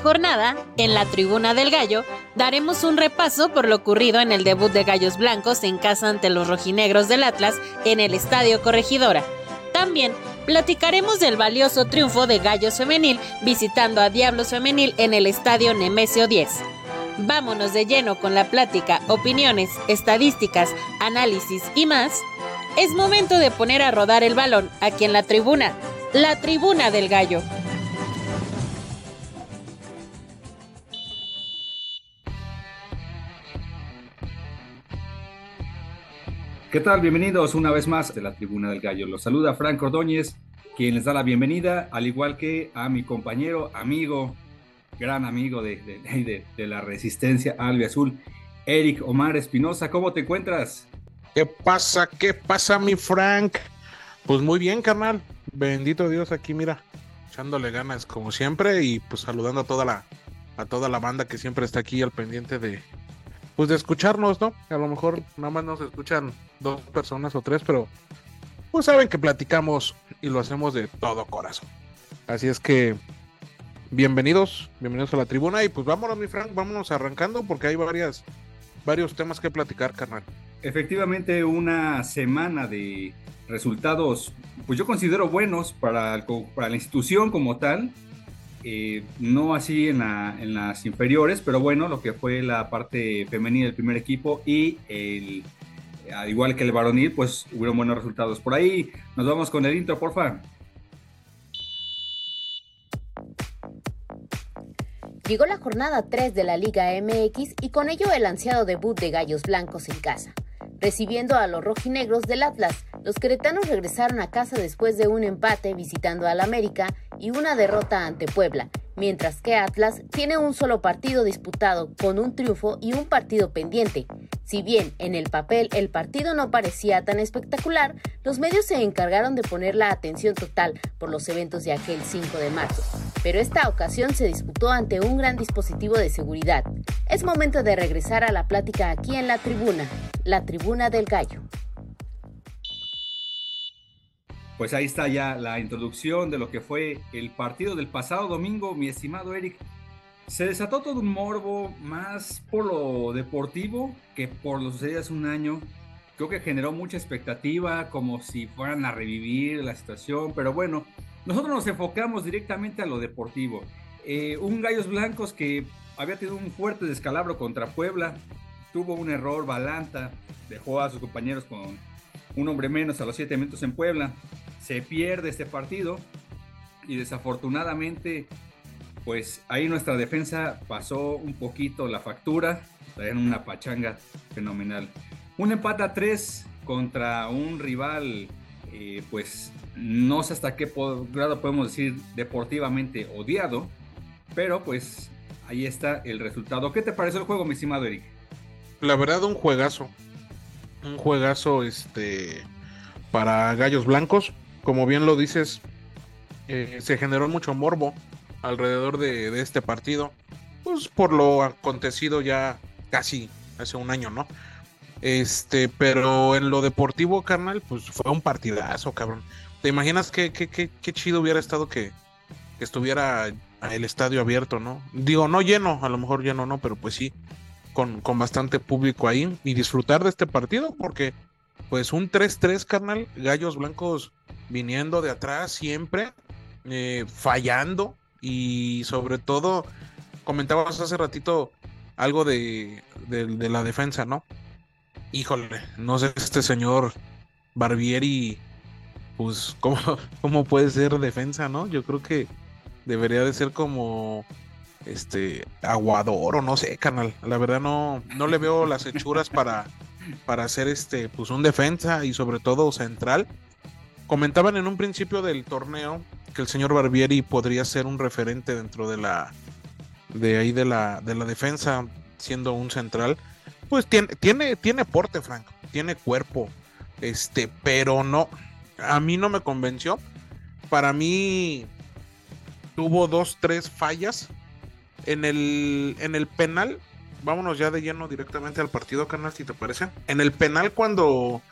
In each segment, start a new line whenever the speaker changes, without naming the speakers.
Jornada, en la Tribuna del Gallo, daremos un repaso por lo ocurrido en el debut de Gallos Blancos en casa ante los rojinegros del Atlas en el Estadio Corregidora. También platicaremos del valioso triunfo de Gallos Femenil visitando a Diablos Femenil en el Estadio Nemesio 10. Vámonos de lleno con la plática, opiniones, estadísticas, análisis y más. Es momento de poner a rodar el balón aquí en la tribuna, la Tribuna del Gallo.
¿Qué tal? Bienvenidos una vez más de la Tribuna del Gallo. Los saluda Franco Ordóñez, quien les da la bienvenida, al igual que a mi compañero, amigo, gran amigo de, de, la resistencia Albi Azul, Eric Omar Espinosa. ¿Cómo te encuentras?
¿Qué pasa? ¿Qué pasa, mi Frank? Pues muy bien, carnal. Bendito Dios, aquí mira, echándole ganas como siempre y pues saludando a toda la, a toda la banda que siempre está aquí al pendiente de, pues de escucharnos, ¿no? A lo mejor nada más nos escuchan dos personas o tres, pero pues saben que platicamos y lo hacemos de todo corazón. Así es que bienvenidos, bienvenidos a la tribuna y pues vámonos, mi Frank, vámonos arrancando porque hay varias, varios temas que platicar, carnal.
Efectivamente, una semana de resultados, pues yo considero buenos para, para la institución como tal eh, no así en, las inferiores, pero bueno, lo que fue la parte femenina del primer equipo y el, al igual que el varonil, pues hubieron buenos resultados. Por ahí nos vamos con el intro, porfa.
Llegó la jornada 3 de la Liga MX y con ello el ansiado debut de Gallos Blancos en casa. Recibiendo a los rojinegros del Atlas, los queretanos regresaron a casa después de un empate visitando al América y una derrota ante Puebla, mientras que Atlas tiene un solo partido disputado con un triunfo y un partido pendiente. Si bien en el papel el partido no parecía tan espectacular, los medios se encargaron de poner la atención total por los eventos de aquel 5 de marzo. Pero esta ocasión se disputó ante un gran dispositivo de seguridad. Es momento de regresar a la plática aquí en la tribuna, la tribuna del gallo.
Pues ahí está ya la introducción de lo que fue el partido del pasado domingo, mi estimado Eric. Se desató todo un morbo más por lo deportivo que por lo sucedido hace un año. Creo que generó mucha expectativa, como si fueran a revivir la situación, pero bueno, nosotros nos enfocamos directamente a lo deportivo. Eh, un Gallos Blancos que había tenido un fuerte descalabro contra Puebla, tuvo un error, Balanta, dejó a sus compañeros con un hombre menos a los siete minutos en Puebla se pierde este partido y desafortunadamente pues ahí nuestra defensa pasó un poquito la factura, traían una pachanga fenomenal. Un empate a tres contra un rival, eh, pues no sé hasta qué grado podemos decir deportivamente odiado, pero pues ahí está el resultado. ¿Qué te pareció el juego, mi estimado Eric?
La verdad, un juegazo. Un juegazo este, para Gallos Blancos como bien lo dices, eh, se generó mucho morbo alrededor de, este partido, pues por lo acontecido ya casi hace un año, ¿no? Este, pero en lo deportivo, carnal, pues fue un partidazo, cabrón. ¿Te imaginas qué, qué, qué, qué chido hubiera estado que, que, estuviera el estadio abierto, ¿no? Digo, no lleno, a lo mejor lleno no, pero pues sí, con, con bastante público ahí y disfrutar de este partido, porque pues un 3-3, carnal, Gallos Blancos viniendo de atrás siempre, eh, fallando y sobre todo, comentabas hace ratito algo de, la defensa, ¿no? Híjole, no sé, este señor Barbieri, pues, ¿cómo, ¿cómo puede ser defensa, no? Yo creo que debería de ser como este aguador o no sé, carnal. La verdad no, no le veo las hechuras para, para hacer este, pues un defensa y sobre todo central. Comentaban en un principio del torneo que el señor Barbieri podría ser un referente dentro de la de ahí de la de la defensa siendo un central. Pues tiene tiene tiene porte Frank tiene cuerpo este pero no a mí no me convenció. Para mí tuvo dos tres fallas en el en el penal vámonos ya de lleno directamente al partido canal si te parece en el penal cuando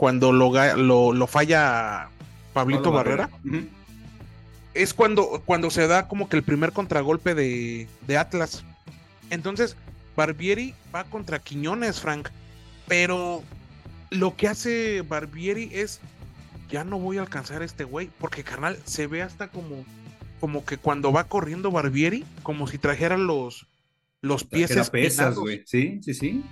cuando lo, lo, falla Pablito Barrera, es cuando, cuando se da como que el primer contragolpe de, de Atlas. Entonces, Barbieri va contra Quiñones, Frank. Pero lo que hace Barbieri es, ya no voy a alcanzar a este güey, porque carnal, se ve hasta como, como que cuando va corriendo Barbieri, como si trajera los, los pies
pesas, güey. Sí, sí, sí.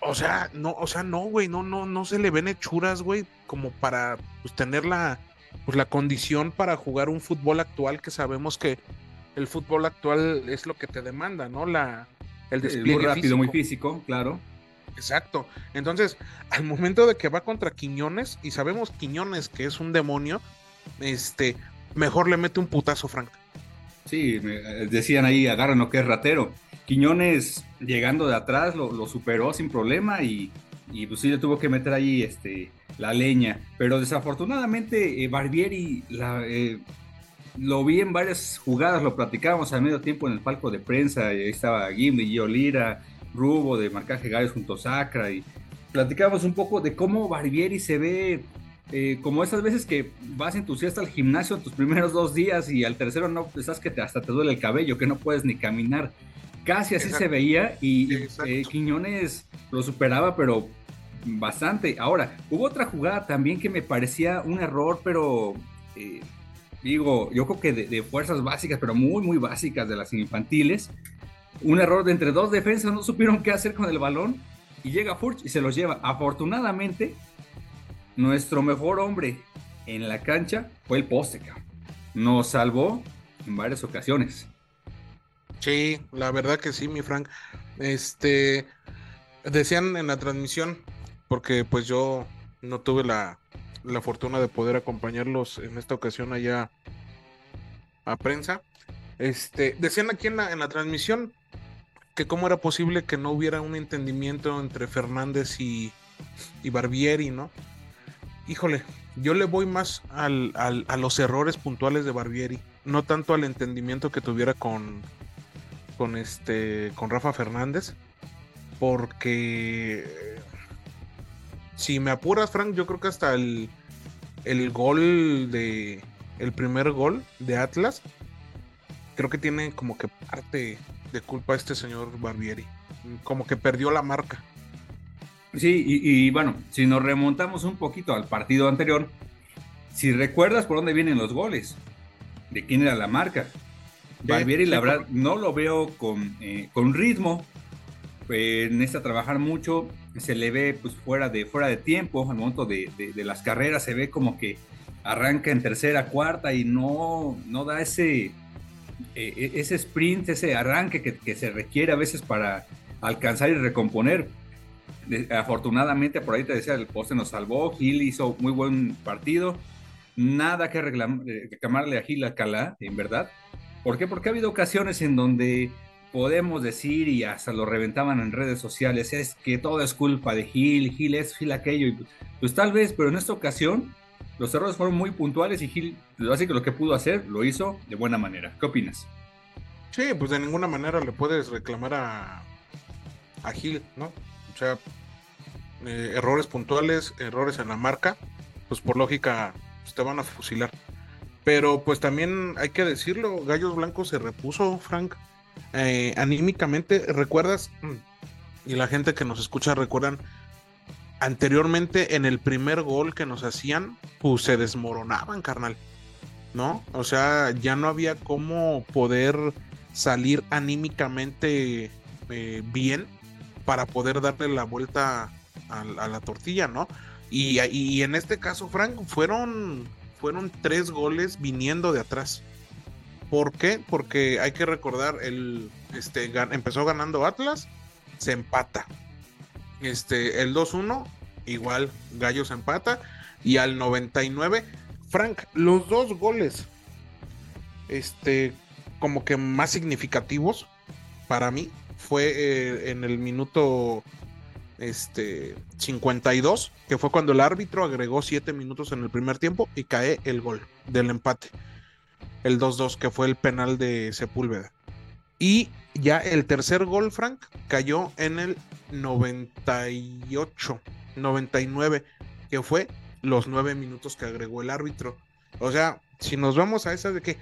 O sea, no, o sea, no, güey, no, no, no se le ven hechuras, güey, como para pues, tener la, pues, la condición para jugar un fútbol actual que sabemos que el fútbol actual es lo que te demanda, ¿no? La, el despliegue
muy rápido, muy físico, claro.
Exacto. Entonces, al momento de que va contra Quiñones, y sabemos Quiñones que es un demonio, este, mejor le mete un putazo, Frank.
Sí, decían ahí, agárranos que es ratero. Quiñones llegando de atrás lo, superó sin problema y, y, pues sí le tuvo que meter ahí este, la leña. Pero desafortunadamente eh, Barbieri eh, lo vi en varias jugadas, lo platicábamos al medio tiempo en el palco de prensa, ahí estaba Gimli, Gio Lira, Rubo de marcaje Gallos junto a Sacra y platicábamos un poco de cómo Barbieri se ve eh, como esas veces que vas entusiasta al gimnasio tus primeros dos días y al tercero no, pensás que te, hasta te duele el cabello, que no puedes ni caminar. Casi así se veía y eh, Quiñones lo superaba, pero bastante. Ahora, hubo otra jugada también que me parecía un error, pero eh, digo, yo creo que de, fuerzas básicas, pero muy, muy básicas de las infantiles. Un error de entre dos defensas, no supieron qué hacer con el balón y llega Furch y se los lleva. Afortunadamente, nuestro mejor hombre en la cancha fue el poste, Nos salvó en varias ocasiones.
Sí, la verdad que sí, mi Frank. Este, decían en la transmisión, porque pues yo no tuve la, la fortuna de poder acompañarlos en esta ocasión allá a prensa. Este, decían aquí en la, en la transmisión que cómo era posible que no hubiera un entendimiento entre Fernández y, y Barbieri, ¿no? Híjole, yo le voy más al, al, a los errores puntuales de Barbieri, no tanto al entendimiento que tuviera con, con este con Rafa Fernández porque si me apuras Frank yo creo que hasta el, el gol de el primer gol de Atlas creo que tiene como que parte de culpa este señor Barbieri. Como que perdió la marca.
Sí y, y bueno si nos remontamos un poquito al partido anterior si recuerdas por dónde vienen los goles de quién era la marca Barbieri, la verdad, no lo veo con, eh, con ritmo. Eh, necesita trabajar mucho. Se le ve pues, fuera, de, fuera de tiempo. Al momento de, las carreras se ve como que arranca en tercera, cuarta y no, no da ese, eh, e, ese sprint, ese arranque que, se requiere a veces para alcanzar y recomponer. afortunadamente, por ahí te decía, el poste nos salvó. Gil hizo muy buen partido. Nada que reclamarle a Gil Alcalá, en verdad. ¿Por qué? Porque ha habido ocasiones en donde podemos decir y hasta lo reventaban en redes sociales, es que todo es culpa de Gil, Gil es Gil aquello, y pues tal vez, pero en esta ocasión los errores fueron muy puntuales y Gil, así que lo que pudo hacer lo hizo de buena manera. ¿Qué opinas?
Sí, pues de ninguna manera le puedes reclamar a, a Gil, ¿no? O sea, eh, errores puntuales, errores en la marca, pues por lógica pues, te van a fusilar. Pero pues también hay que decirlo, Gallos Blancos se repuso, Frank. Eh, anímicamente, ¿recuerdas? Y la gente que nos escucha recuerdan, anteriormente en el primer gol que nos hacían, pues se desmoronaban, carnal. ¿No? O sea, ya no había cómo poder salir anímicamente eh, bien para poder darle la vuelta a, la tortilla, ¿no? Y, y, en este caso, Frank, fueron fueron tres goles viniendo de atrás. ¿Por qué? Porque hay que recordar, el, este, empezó ganando Atlas, se empata. Este, el 2-1, igual Gallos empata. y al 99. Frank, los dos goles, este, como que más significativos para mí, fue eh, en el minuto este, 52, que fue cuando el árbitro agregó 7 minutos en el primer tiempo y cae el gol del empate. El 2-2, que fue el penal de Sepúlveda. Y ya el tercer gol, Frank, cayó en el 98, 99, que fue los 9 minutos que agregó el árbitro. O sea, si nos vamos a esa de que,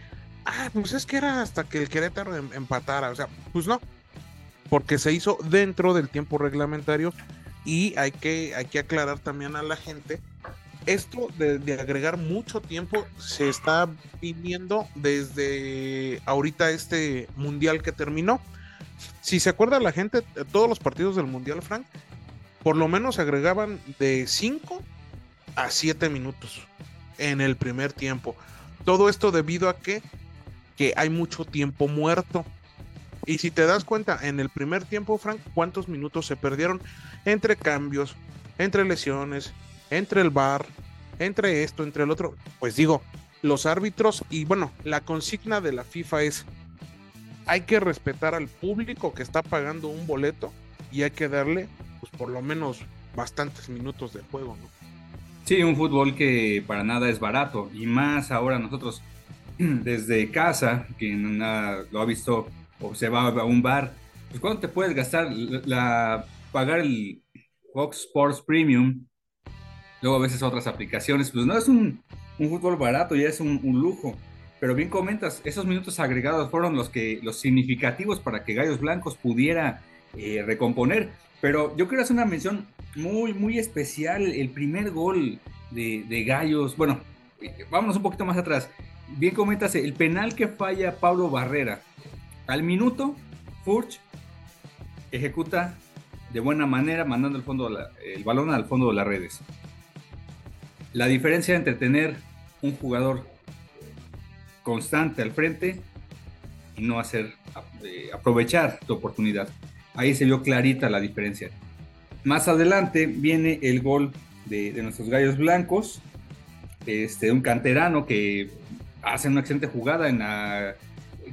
ah, pues es que era hasta que el Querétaro em, empatara. O sea, pues no, porque se hizo dentro del tiempo reglamentario y hay que, hay que aclarar también a la gente, esto de, agregar mucho tiempo se está viviendo desde ahorita este mundial que terminó. Si se acuerda la gente, todos los partidos del mundial, Frank, por lo menos agregaban de 5 a 7 minutos en el primer tiempo. Todo esto debido a que, que hay mucho tiempo muerto. Y si te das cuenta, en el primer tiempo, Frank, ¿cuántos minutos se perdieron entre cambios, entre lesiones, entre el bar, entre esto, entre el otro? Pues digo, los árbitros y bueno, la consigna de la FIFA es, hay que respetar al público que está pagando un boleto y hay que darle, pues por lo menos, bastantes minutos de juego, ¿no?
Sí, un fútbol que para nada es barato y más ahora nosotros desde casa, quien lo ha visto o se va a un bar, pues ¿cuánto te puedes gastar la, pagar el Fox Sports Premium? Luego a veces otras aplicaciones, pues no es un, un fútbol barato, ya es un, lujo. Pero bien comentas, esos minutos agregados fueron los que los significativos para que Gallos Blancos pudiera eh, recomponer. Pero yo quiero hacer una mención muy, muy especial. El primer gol de, de Gallos, bueno, eh, vámonos un poquito más atrás. Bien comentas, el penal que falla Pablo Barrera al minuto, Furch ejecuta de buena manera, mandando el, balón al fondo de las redes. La diferencia entre tener un jugador constante al frente y no hacer eh, aprovechar tu oportunidad. Ahí se vio clarita la diferencia. Más adelante viene el gol de, nuestros gallos blancos, este, un canterano que hace una excelente jugada en la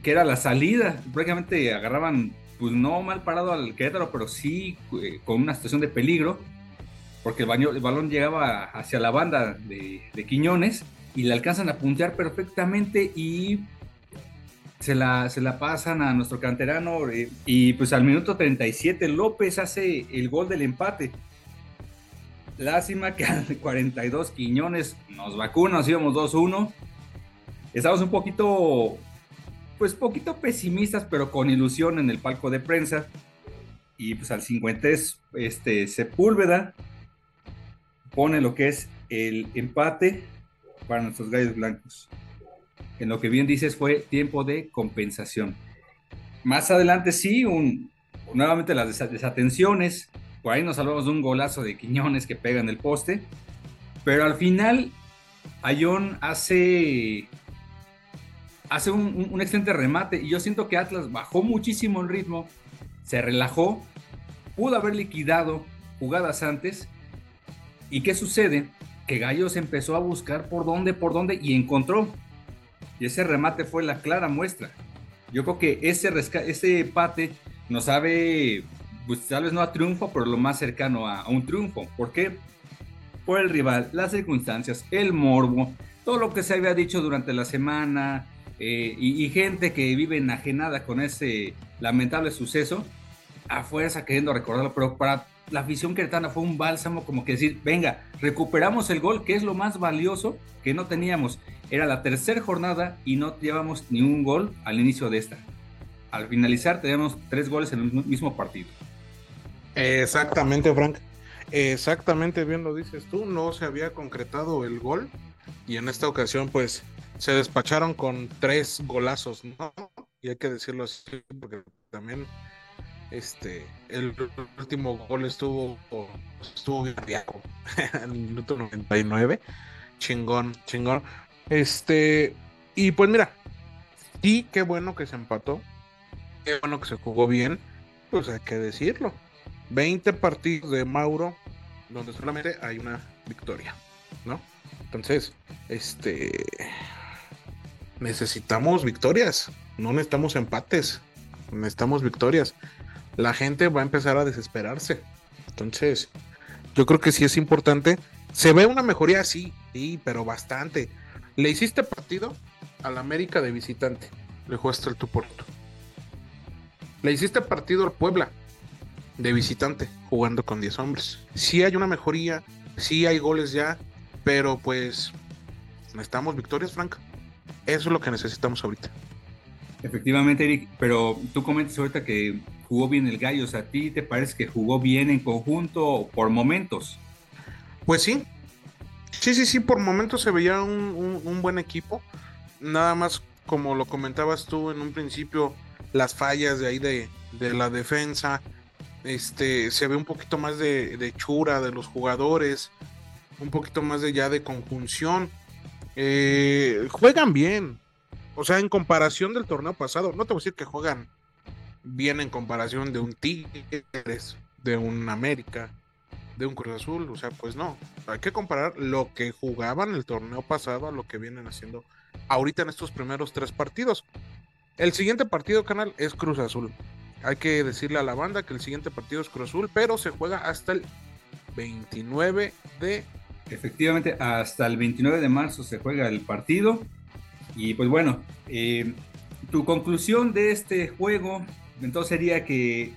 que era la salida. Prácticamente agarraban, pues no mal parado al Querétaro, pero sí eh, con una situación de peligro, porque el, balón llegaba hacia la banda de, Quiñones y le alcanzan a puntear perfectamente y se la, se la pasan a nuestro canterano eh, y pues al minuto 37 López hace el gol del empate. Lástima que al 42 Quiñones nos vacuna, nos íbamos 2-1. Estamos un poquito pues poquito pesimistas, pero con ilusión en el palco de prensa. Y pues al 50 este, Sepúlveda pone lo que es el empate para nuestros gallos blancos. En lo que bien dices fue tiempo de compensación. Más adelante sí, un, nuevamente las desatenciones. Por ahí nos hablamos de un golazo de Quiñones que pega en el poste. Pero al final, Ayón hace hace un, excelente remate y yo siento que Atlas bajó muchísimo el ritmo, se relajó, pudo haber liquidado jugadas antes. ¿Y qué sucede? Que Gallos empezó a buscar por dónde, por dónde y encontró. Y ese remate fue la clara muestra. Yo creo que ese, ese empate nos sabe, pues tal vez no a triunfo, pero lo más cercano a, a un triunfo. ¿Por qué? Por el rival, las circunstancias, el morbo, todo lo que se había dicho durante la semana, eh, y, gente que vive enajenada con ese lamentable suceso, a fuerza queriendo recordarlo, pero para la afición queretana fue un bálsamo como que decir, venga, recuperamos el gol, que es lo más valioso que no teníamos. Era la tercera jornada y no llevamos ni un gol al inicio de esta. Al finalizar teníamos tres goles en el mismo partido.
Exactamente, Frank. Exactamente bien lo dices tú, no se había concretado el gol y en esta ocasión pues se despacharon con tres golazos, ¿no? Y hay que decirlo así, porque también este el último gol estuvo estuvo bien en el minuto 99. Chingón, chingón. Este, y pues mira, sí, qué bueno que se empató. Qué bueno que se jugó bien. Pues hay que decirlo. 20 partidos de Mauro, donde solamente hay una victoria, ¿no? Entonces, este necesitamos victorias, no necesitamos empates, necesitamos victorias. La gente va a empezar a desesperarse. Entonces, yo creo que sí es importante. Se ve una mejoría, sí, sí, pero bastante. Le hiciste partido al América de visitante, le jugaste el tu porto. Le hiciste partido al Puebla de visitante, jugando con 10 hombres. Sí hay una mejoría, sí hay goles ya, pero pues necesitamos victorias, Frank. Eso es lo que necesitamos ahorita.
Efectivamente, Eric, pero tú comentas ahorita que jugó bien el Gallo, o sea, ¿a ti te parece que jugó bien en conjunto por momentos?
Pues sí, sí, sí, sí, por momentos se veía un, buen equipo. Nada más, como lo comentabas tú en un principio, las fallas de ahí de, de la defensa, este, se ve un poquito más de, de, chura de los jugadores, un poquito más de ya de conjunción. Eh, juegan bien. O sea, en comparación del torneo pasado, no te voy a decir que juegan bien en comparación de un Tigres, de un América, de un Cruz Azul. O sea, pues no. Hay que comparar lo que jugaban el torneo pasado a lo que vienen haciendo ahorita en estos primeros tres partidos. El siguiente partido, canal, es Cruz Azul. Hay que decirle a la banda que el siguiente partido es Cruz Azul, pero se juega hasta el 29 de
Efectivamente, hasta el 29 de marzo se juega el partido. Y pues bueno, eh, tu conclusión de este juego entonces sería que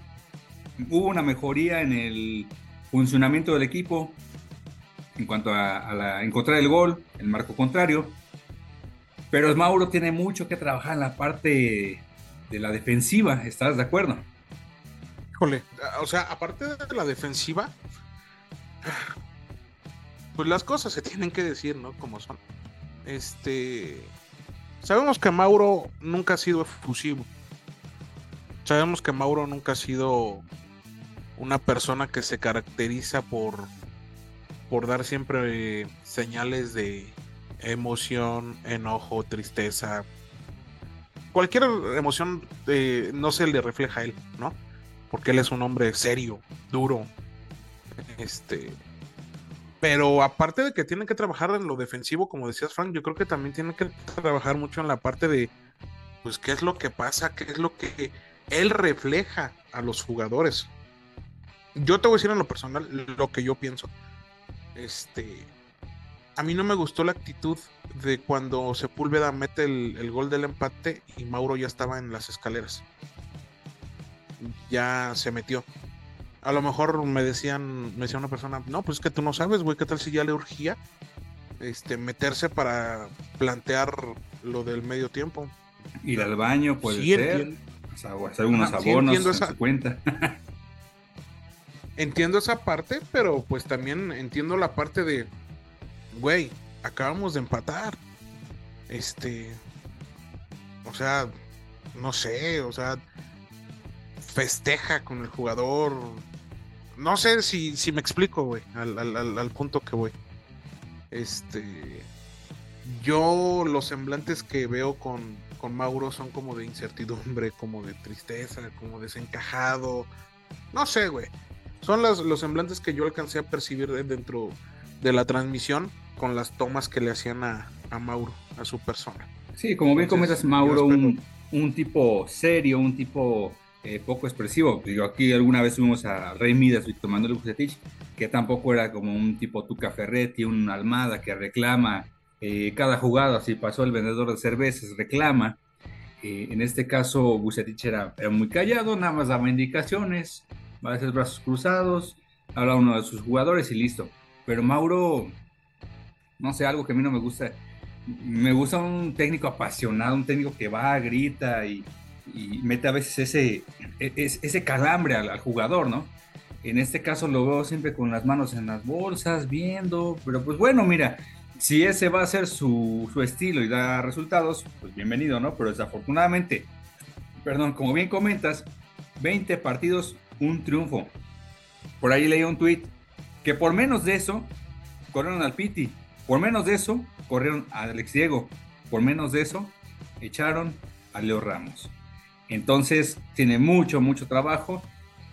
hubo una mejoría en el funcionamiento del equipo en cuanto a, encontrar el gol, el marco contrario. Pero Mauro tiene mucho que trabajar en la parte de la defensiva, ¿estás de acuerdo?
Híjole, o sea, aparte de la defensiva, pues las cosas se tienen que decir, ¿no? Como son. Este. Sabemos que Mauro nunca ha sido efusivo. Sabemos que Mauro nunca ha sido una persona que se caracteriza por, por dar siempre señales de emoción, enojo, tristeza. Cualquier emoción eh, no se le refleja a él, ¿no? Porque él es un hombre serio, duro, este, pero aparte de que tienen que trabajar en lo defensivo, como decías Frank, yo creo que también tienen que trabajar mucho en la parte de, pues, qué es lo que pasa, qué es lo que él refleja a los jugadores. Yo te voy a decir en lo personal lo que yo pienso. Este, a mí no me gustó la actitud de cuando Sepúlveda mete el, el gol del empate y Mauro ya estaba en las escaleras. Ya se metió a lo mejor me decían, me decía una persona, no, pues es que tú no sabes, güey, ¿qué tal si ya le urgía este, meterse para plantear lo del medio tiempo?
Ir al baño, puede ser. hacer unos abonos, sí, esa... cuenta.
entiendo esa parte, pero pues también entiendo la parte de, güey, acabamos de empatar. Este, o sea, no sé, o sea, festeja con el jugador, no sé si, si me explico, güey, al, punto que voy. Este. Yo los semblantes que veo con, con Mauro son como de incertidumbre, como de tristeza, como desencajado. No sé, güey. Son las, los semblantes que yo alcancé a percibir dentro de la transmisión con las tomas que le hacían a, a Mauro, a su persona.
Sí, como bien comentas, Mauro, un, un tipo serio, un tipo eh, poco expresivo. Digo, aquí alguna vez fuimos a Rey Midas tomando el que tampoco era como un tipo Tuca Ferretti, un Almada que reclama eh, cada jugada, si pasó el vendedor de cervezas, reclama. Eh, en este caso, Bucetich era, muy callado, nada más daba indicaciones, a hacer brazos cruzados, habla uno de sus jugadores y listo. Pero Mauro, no sé, algo que a mí no me gusta. Me gusta un técnico apasionado, un técnico que va, grita y, y mete a veces ese, e, ese calambre al, jugador, ¿no? En este caso lo veo siempre con las manos en las bolsas, viendo, pero pues bueno, mira, si ese va a ser su, su estilo y da resultados, pues bienvenido, ¿no? Pero desafortunadamente, perdón, como bien comentas, 20 partidos, un triunfo. Por ahí leí un tweet que por menos de eso corrieron al Piti, por menos de eso corrieron a Alex Diego, por menos de eso echaron a Leo Ramos. Entonces, tiene mucho, mucho trabajo.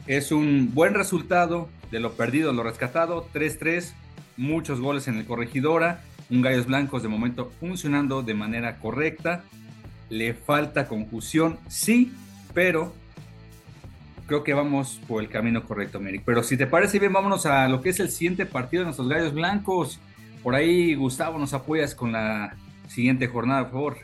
Es un buen resultado de lo perdido, lo rescatado. 3-3, muchos goles en el corregidora. un Gallos Blancos de momento funcionando de manera correcta. Le falta confusión, sí, pero creo que vamos por el camino correcto, Merrick. Pero si te parece bien, vámonos a lo que es el siguiente partido de nuestros Gallos Blancos. Por ahí, Gustavo, nos apoyas con la siguiente jornada, por favor.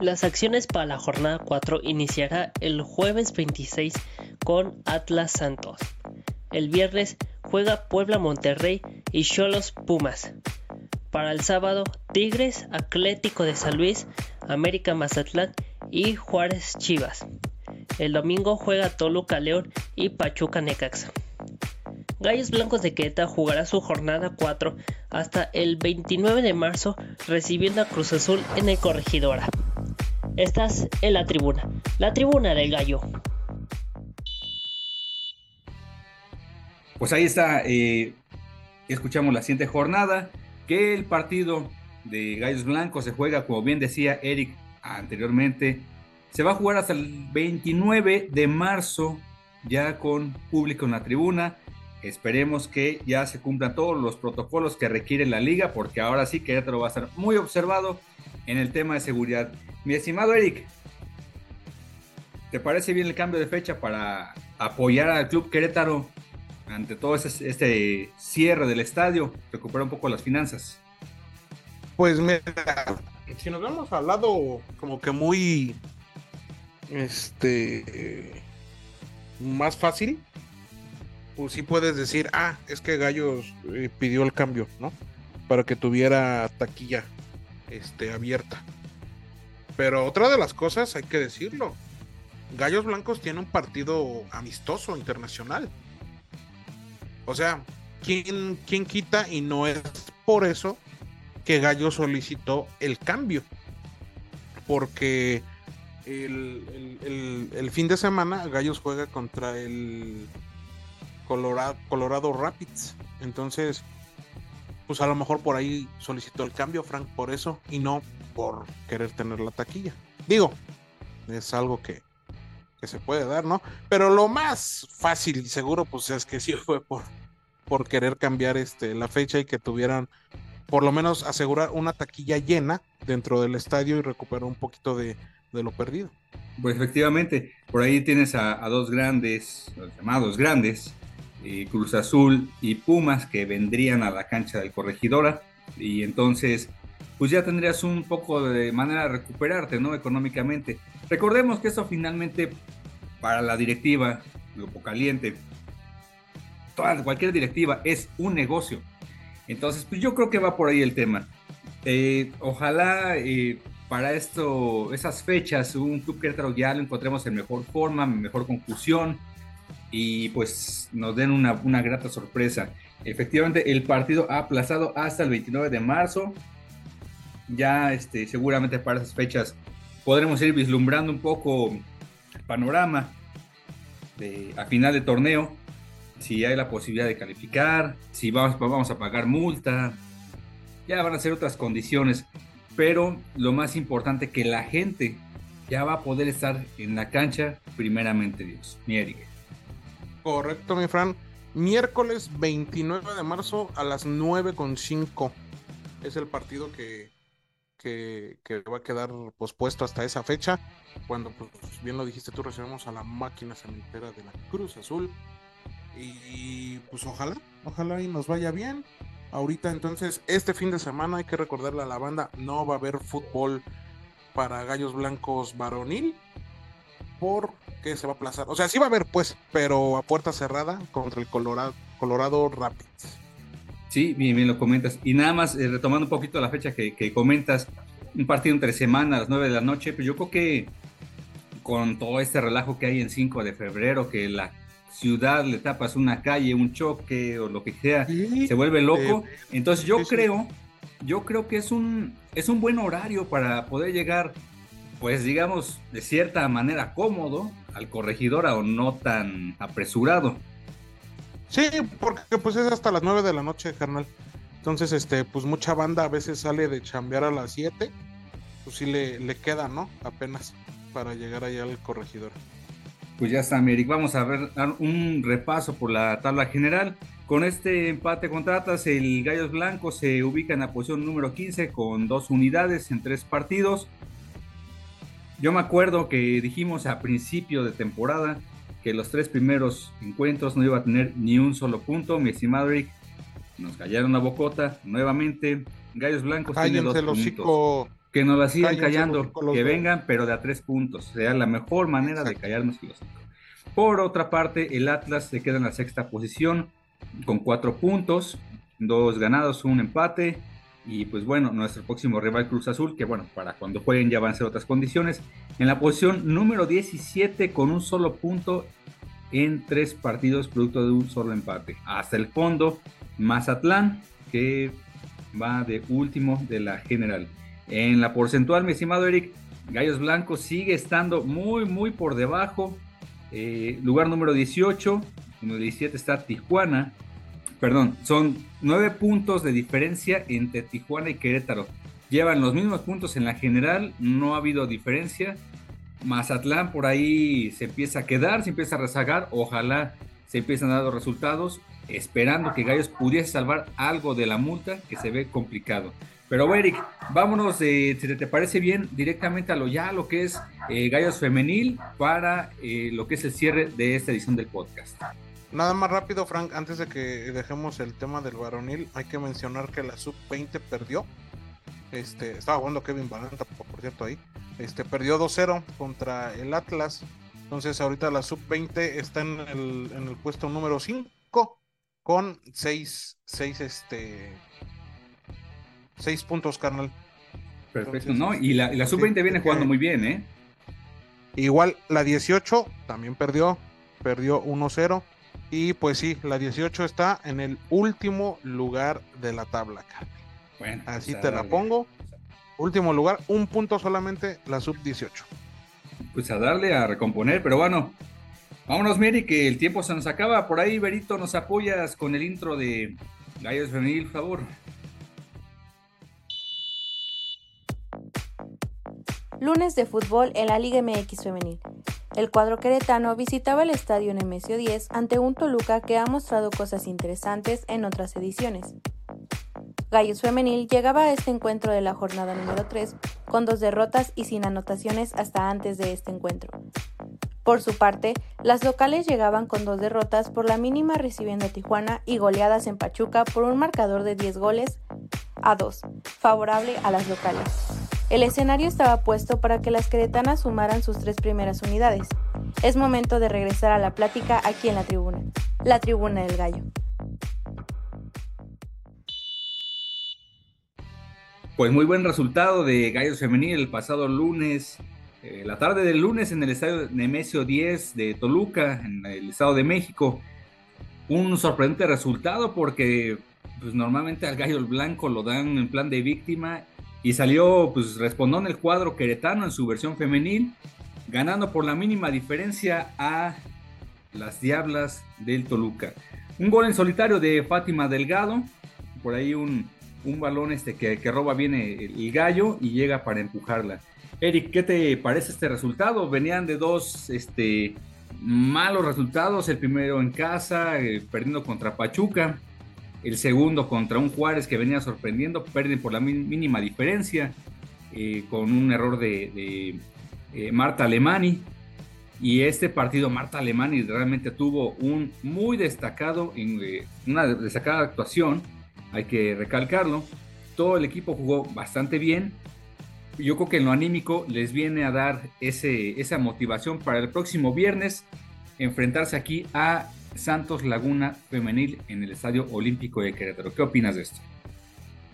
Las acciones para la jornada 4 iniciará el jueves 26 con Atlas Santos. El viernes juega Puebla Monterrey y Cholos Pumas. Para el sábado, Tigres, Atlético de San Luis, América Mazatlán y Juárez Chivas. El domingo juega Toluca León y Pachuca Necaxa. Gallos Blancos de Queta jugará su jornada 4 hasta el 29 de marzo recibiendo a Cruz Azul en el Corregidora. Estás en la tribuna, la tribuna del gallo.
Pues ahí está, eh, escuchamos la siguiente jornada, que el partido de Gallos Blancos se juega, como bien decía Eric anteriormente, se va a jugar hasta el 29 de marzo, ya con público en la tribuna. Esperemos que ya se cumplan todos los protocolos que requiere la liga, porque ahora sí que lo va a estar muy observado en el tema de seguridad. Mi estimado Eric, ¿te parece bien el cambio de fecha para apoyar al Club Querétaro ante todo este, cierre del estadio, recuperar un poco las finanzas?
Pues mira, si nos vamos al lado como que muy este más fácil, pues sí puedes decir, ah, es que Gallos eh, pidió el cambio, ¿no? Para que tuviera taquilla este, abierta. Pero otra de las cosas, hay que decirlo, Gallos Blancos tiene un partido amistoso internacional. O sea, ¿quién, quién quita? Y no es por eso que Gallos solicitó el cambio. Porque el, el, fin de semana Gallos juega contra el Colorado, Colorado Rapids. Entonces, pues a lo mejor por ahí solicitó el cambio, Frank, por eso, y no por querer tener la taquilla. Digo, es algo que, se puede dar, ¿no? Pero lo más fácil y seguro, pues es que sí fue por, por querer cambiar este, la fecha y que tuvieran, por lo menos asegurar una taquilla llena dentro del estadio y recuperar un poquito de, lo perdido.
Pues efectivamente, por ahí tienes a, dos grandes, llamados grandes, Cruz Azul y Pumas que vendrían a la cancha del Corregidora y entonces pues ya tendrías un poco de manera de recuperarte, ¿no? Económicamente. Recordemos que eso finalmente para la directiva, Grupo Caliente, toda, cualquier directiva es un negocio. Entonces, pues yo creo que va por ahí el tema. Eh, ojalá eh, para esto, esas fechas, un club que ya lo encontremos en mejor forma, en mejor conclusión y pues nos den una, grata sorpresa. Efectivamente, el partido ha aplazado hasta el 29 de marzo. Ya este, seguramente para esas fechas podremos ir vislumbrando un poco el panorama a final de torneo. Si hay la posibilidad de calificar, si vamos, vamos a pagar multa, ya van a ser otras condiciones. Pero lo más importante que la gente ya va a poder estar en la cancha, primeramente Dios. Mi
Correcto, mi Fran. Miércoles 29 de marzo a las 9.5 es el partido que, que, va a quedar pospuesto hasta esa fecha. Cuando, pues, bien lo dijiste tú, recibimos a la máquina cementera de la Cruz Azul. Y pues ojalá, ojalá y nos vaya bien. Ahorita entonces, este fin de semana hay que recordarle a la banda, no va a haber fútbol para Gallos Blancos varonil porque se va a aplazar. O sea, sí va a haber, pues, pero a puerta cerrada contra el Colorado, Colorado Rapids.
Sí, bien, bien lo comentas. Y nada más, eh, retomando un poquito la fecha que, comentas, un partido entre semana a las 9 de la noche, pues yo creo que con todo este relajo que hay en 5 de febrero, que la ciudad le tapas una calle, un choque o lo que sea, se vuelve loco. Entonces yo creo, yo creo que es un, es un buen horario para poder llegar pues digamos, de cierta manera cómodo al corregidor o no tan apresurado.
Sí, porque pues es hasta las 9 de la noche, carnal. Entonces, este, pues mucha banda a veces sale de chambear a las 7. Pues sí le, le queda, ¿no? Apenas para llegar allá al corregidor.
Pues ya está, Meric. Vamos a ver un repaso por la tabla general. Con este empate contra Atlas, el Gallos Blancos se ubica en la posición número 15 con dos unidades en tres partidos. Yo me acuerdo que dijimos a principio de temporada que los tres primeros encuentros no iba a tener ni un solo punto. Mi estimado nos callaron la bocota nuevamente. Gallos Blancos tiene dos puntos. Que nos la sigan callando, que vengan, pero de a tres puntos. Sea la mejor manera de callarnos los cinco. Por otra parte, el Atlas se queda en la sexta posición con cuatro puntos, dos ganados, un empate. Y pues bueno, nuestro próximo rival Cruz Azul, que bueno, para cuando jueguen ya van a ser otras condiciones. En la posición número 17 con un solo punto en tres partidos producto de un solo empate. Hasta el fondo, Mazatlán, que va de último de la general. En la porcentual, mi estimado Eric, Gallos Blancos sigue estando muy, muy por debajo. Eh, lugar número 18, número 17 está Tijuana. Perdón, son nueve puntos de diferencia entre Tijuana y Querétaro. Llevan los mismos puntos en la general, no ha habido diferencia. Mazatlán por ahí se empieza a quedar, se empieza a rezagar. Ojalá se empiecen a dar resultados, esperando que Gallos pudiese salvar algo de la multa que se ve complicado. Pero Eric, vámonos, si te parece bien, directamente a lo ya, lo que es eh, Gallos Femenil, para eh, lo que es el cierre de esta edición del podcast.
Nada más rápido, Frank, antes de que dejemos el tema del varonil, hay que mencionar que la sub-20 perdió. Este, estaba jugando Kevin Valenta, por cierto, ahí. Este, perdió 2-0 contra el Atlas. Entonces, ahorita la sub-20 está en el, en el puesto número 5 con 6, 6, este, 6 puntos, carnal.
Perfecto, ¿no? Y la, la sub-20 viene jugando muy bien, ¿eh?
Igual la 18 también perdió, perdió 1-0. Y pues sí, la 18 está en el último lugar de la tabla, Bueno, así pues, te la pongo. Último lugar, un punto solamente la sub 18.
Pues a darle a recomponer, pero bueno, vámonos, Mary, que el tiempo se nos acaba. Por ahí, Berito, nos apoyas con el intro de Gallos Femenil, por favor.
Lunes de fútbol en la Liga MX Femenil. El cuadro queretano visitaba el estadio Nemesio 10 ante un Toluca que ha mostrado cosas interesantes en otras ediciones. Gallos Femenil llegaba a este encuentro de la jornada número 3 con dos derrotas y sin anotaciones hasta antes de este encuentro. Por su parte, las locales llegaban con dos derrotas por la mínima recibiendo a Tijuana y goleadas en Pachuca por un marcador de 10 goles a 2, favorable a las locales. El escenario estaba puesto para que las queretanas sumaran sus tres primeras unidades. Es momento de regresar a la plática aquí en la tribuna, la tribuna del gallo.
Pues muy buen resultado de Gallos Femenil el pasado lunes, eh, la tarde del lunes en el estadio Nemesio 10 de Toluca, en el Estado de México. Un sorprendente resultado porque pues normalmente al gallo blanco lo dan en plan de víctima y salió pues respondón el cuadro queretano en su versión femenil, ganando por la mínima diferencia a las Diablas del Toluca. Un gol en solitario de Fátima Delgado, por ahí un, un balón este que, que, roba bien el, gallo y llega para empujarla. Eric, ¿qué te parece este resultado? Venían de dos este, malos resultados, el primero en casa, eh, perdiendo contra Pachuca, el segundo contra un Juárez que venía sorprendiendo, pierden por la mínima diferencia, eh, con un error de, eh, Marta Alemani. Y este partido, Marta Alemani realmente tuvo un muy destacado, eh, una destacada actuación, hay que recalcarlo. Todo el equipo jugó bastante bien. Yo creo que en lo anímico les viene a dar ese, esa motivación para el próximo viernes enfrentarse aquí a Santos Laguna Femenil en el Estadio Olímpico de Querétaro. ¿Qué opinas de esto?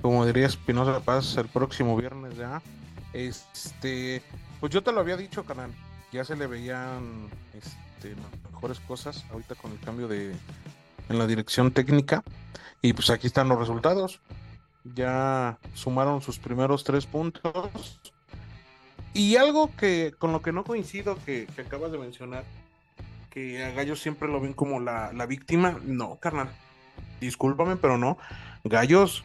Como diría Espinosa Paz, el próximo viernes ya. Este, pues yo te lo había dicho, canal. Ya se le veían este, mejores cosas ahorita con el cambio de en la dirección técnica. Y pues aquí están los resultados. Ya sumaron sus primeros tres puntos. Y algo que con lo que no coincido que, que acabas de mencionar que a Gallos siempre lo ven como la, víctima. No, carnal. Discúlpame, pero no. Gallos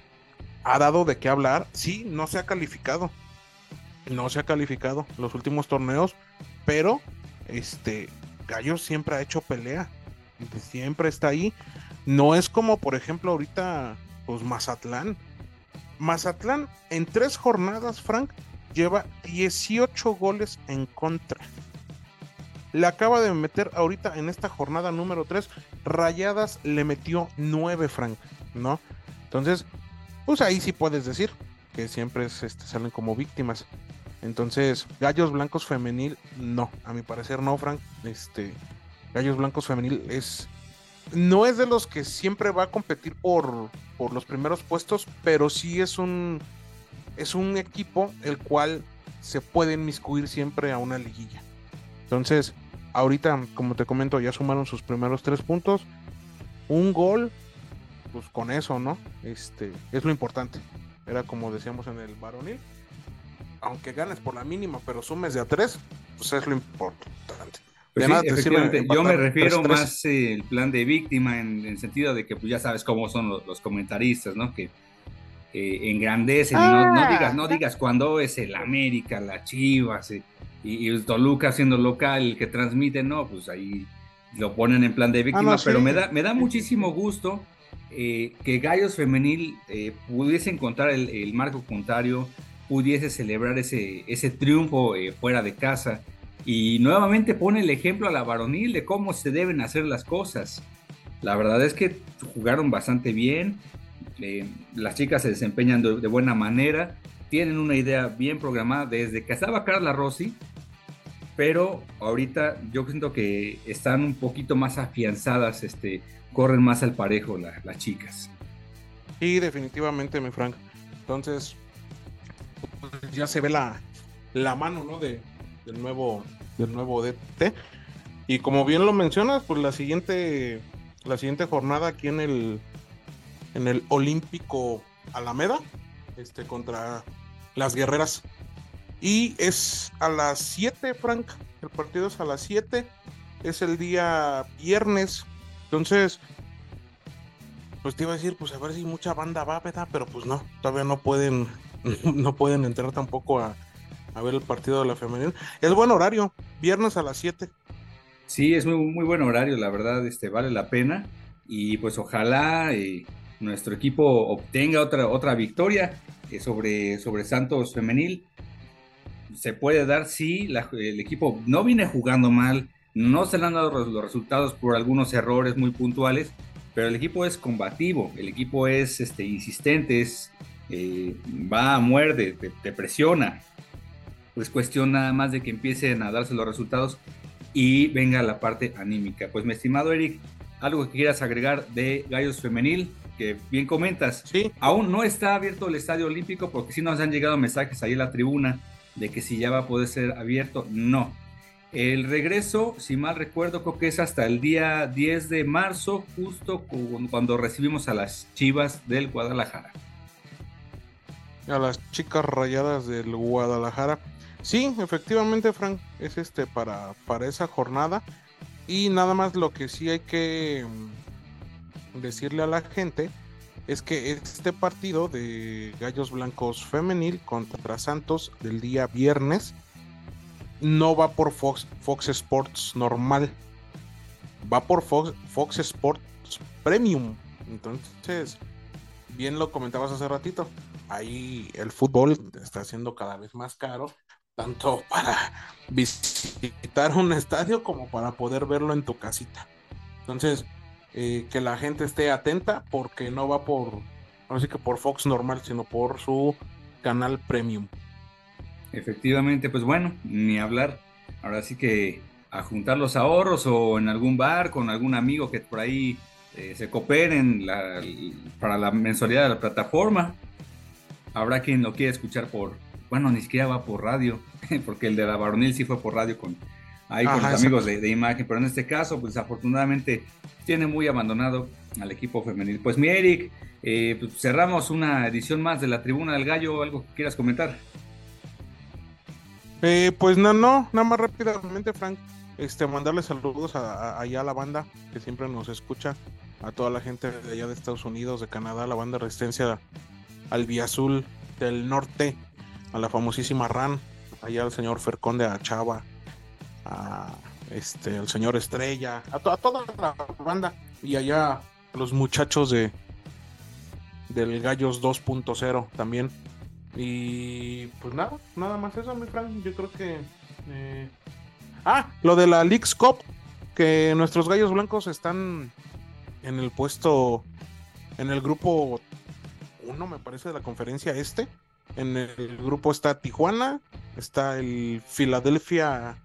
ha dado de qué hablar. Sí, no se ha calificado. No se ha calificado los últimos torneos, pero este Gallos siempre ha hecho pelea. Siempre está ahí. No es como, por ejemplo, ahorita, pues Mazatlán. Mazatlán en tres jornadas, Frank, lleva 18 goles en contra. Le acaba de meter ahorita en esta jornada número 3, Rayadas le metió 9, Frank, ¿no? Entonces, pues ahí sí puedes decir que siempre este, salen como víctimas. Entonces, Gallos Blancos Femenil, no, a mi parecer no, Frank. Este, Gallos Blancos Femenil es. No es de los que siempre va a competir por, por los primeros puestos, pero sí es un. Es un equipo el cual se puede inmiscuir siempre a una liguilla. Entonces, ahorita, como te comento, ya sumaron sus primeros tres puntos. Un gol, pues con eso, ¿no? Este, es lo importante. Era como decíamos en el varonil aunque ganes por la mínima, pero sumes de a tres, pues es lo importante.
Pues yo me refiero más eh, el plan de víctima en el sentido de que pues ya sabes cómo son los, comentaristas, ¿no? Que eh, engrandecen no, ah. digas, no digas cuando es el América, la Chivas eh, y, el Toluca siendo local el que transmite, no, pues ahí lo ponen en plan de ah, víctima, pero me da, me da muchísimo gusto que Gallos Femenil pudiese encontrar el, el marco contrario pudiese celebrar ese, ese triunfo eh, fuera de casa. Y nuevamente pone el ejemplo a la varonil de cómo se deben hacer las cosas. La verdad es que jugaron bastante bien, eh, las chicas se desempeñan de, buena manera, tienen una idea bien programada desde que estaba Carla Rossi, pero ahorita yo siento que están un poquito más afianzadas, este, corren más al parejo las chicas.
Sí, definitivamente, mi Frank. Entonces, pues, ya se ve la, la mano ¿no? de, del, nuevo, del nuevo DT. Y como bien lo mencionas, pues la siguiente, la siguiente jornada aquí en el, en el Olímpico Alameda, este, contra las guerreras. Y es a las 7, Frank. El partido es a las 7. Es el día viernes. Entonces, pues te iba a decir, pues a ver si mucha banda va, ¿verdad? Pero pues no, todavía no pueden no pueden entrar tampoco a, ver el partido de la femenil. Es buen horario, viernes a las 7.
Sí, es muy, muy buen horario, la verdad, este, vale la pena. Y pues ojalá eh, nuestro equipo obtenga otra, otra victoria sobre, sobre Santos Femenil. Se puede dar, sí, el equipo no viene jugando mal, no se le han dado los resultados por algunos errores muy puntuales, pero el equipo es combativo, el equipo es este, insistente, es, eh, va a muerde, te, presiona. Pues cuestión nada más de que empiecen a darse los resultados y venga la parte anímica. Pues mi estimado Eric, algo que quieras agregar de Gallos Femenil, que bien comentas.
Sí.
Aún no está abierto el Estadio Olímpico porque sí nos han llegado mensajes ahí en la tribuna de que si ya va a poder ser abierto. No. El regreso, si mal recuerdo, creo que es hasta el día 10 de marzo, justo cuando recibimos a las Chivas del Guadalajara
a las chicas rayadas del Guadalajara. Sí, efectivamente, Frank, es este para, para esa jornada. Y nada más lo que sí hay que decirle a la gente es que este partido de Gallos Blancos Femenil contra Santos del día viernes no va por Fox, Fox Sports normal, va por Fox, Fox Sports Premium. Entonces, bien lo comentabas hace ratito, ahí el fútbol está siendo cada vez más caro, tanto para visitar un estadio como para poder verlo en tu casita. Entonces, que la gente esté atenta porque no va por, sé que por Fox normal, sino por su canal premium.
Efectivamente, pues bueno, ni hablar. Ahora sí que a juntar los ahorros o en algún bar con algún amigo que por ahí eh, se cooperen para la mensualidad de la plataforma habrá quien lo quiera escuchar por, bueno, ni siquiera va por radio, porque el de la varonil sí fue por radio con, ahí con los amigos de, imagen, pero en este caso, pues afortunadamente tiene muy abandonado al equipo femenil. Pues mi Eric, eh, pues, cerramos una edición más de la Tribuna del Gallo, algo que quieras comentar.
Eh, pues no, no, nada más rápidamente, Frank, este, mandarle saludos a, allá a la banda que siempre nos escucha, a toda la gente de allá de Estados Unidos, de Canadá, la banda Resistencia Albiazul del Norte, a la famosísima RAN, allá al señor Ferconde, a Chava, este, al señor Estrella, a, toda la banda, y allá los muchachos de del Gallos 2.0 también. Y pues nada, nada más eso, mi Frank. Yo creo que. Eh, ah, lo de la Leagues Cup, que nuestros Gallos Blancos están en el puesto, en el grupo 1, me parece, de la conferencia este. En el grupo está Tijuana, está el Philadelphia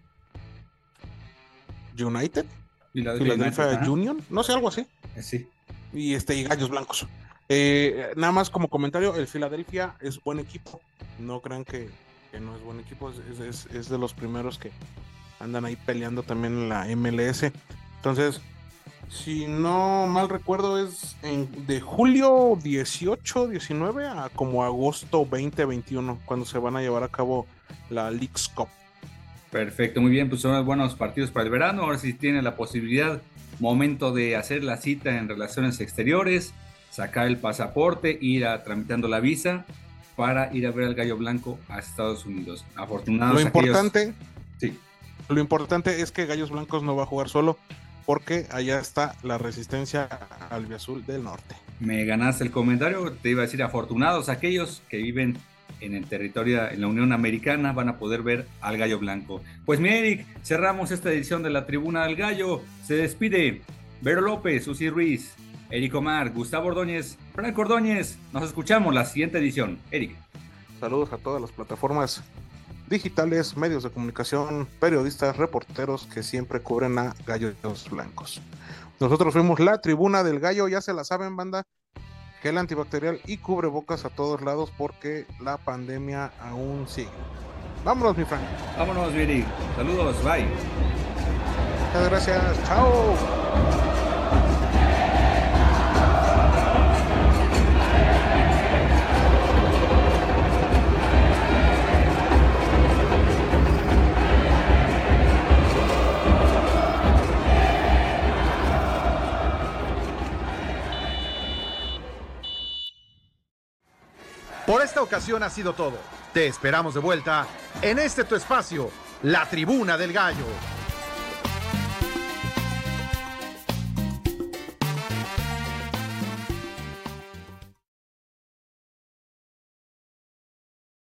United, Philadelphia, Union, no sé, algo así.
Eh, sí.
Y este, y Gallos Blancos. Eh, nada más como comentario, el Philadelphia es buen equipo. No crean que, no es buen equipo, es, de los primeros que andan ahí peleando también en la MLS. Entonces, si no mal recuerdo, es de julio 18, 19 a como agosto 20, 21, cuando se van a llevar a cabo la League's Cup.
Perfecto, muy bien, pues son buenos partidos para el verano. Ahora sí tiene la posibilidad, momento de hacer la cita en relaciones exteriores sacar el pasaporte, ir a tramitando la visa para ir a ver al Gallo Blanco a Estados Unidos. Afortunados.
Lo importante, sí. Lo importante es que Gallos Blancos no va a jugar solo porque allá está la resistencia al Azul del Norte.
Me ganaste el comentario, te iba a decir afortunados aquellos que viven en el territorio, en la Unión Americana, van a poder ver al Gallo Blanco. Pues mi Eric, cerramos esta edición de la Tribuna del Gallo. Se despide Vero López, Susi Ruiz, Eric Omar, Gustavo Ordóñez, Franco Ordóñez. Nos escuchamos la siguiente edición. Eric.
Saludos a todas las plataformas digitales, medios de comunicación, periodistas, reporteros que siempre cubren a Gallos Blancos. Nosotros fuimos la tribuna del gallo, ya se la saben, banda. Gel antibacterial y cubrebocas a todos lados porque la pandemia aún sigue. Vámonos, mi Frank.
Vámonos, Viri. Saludos, bye.
Muchas gracias. Chao.
Por esta ocasión ha sido todo. Te esperamos de vuelta en este tu espacio, la tribuna del gallo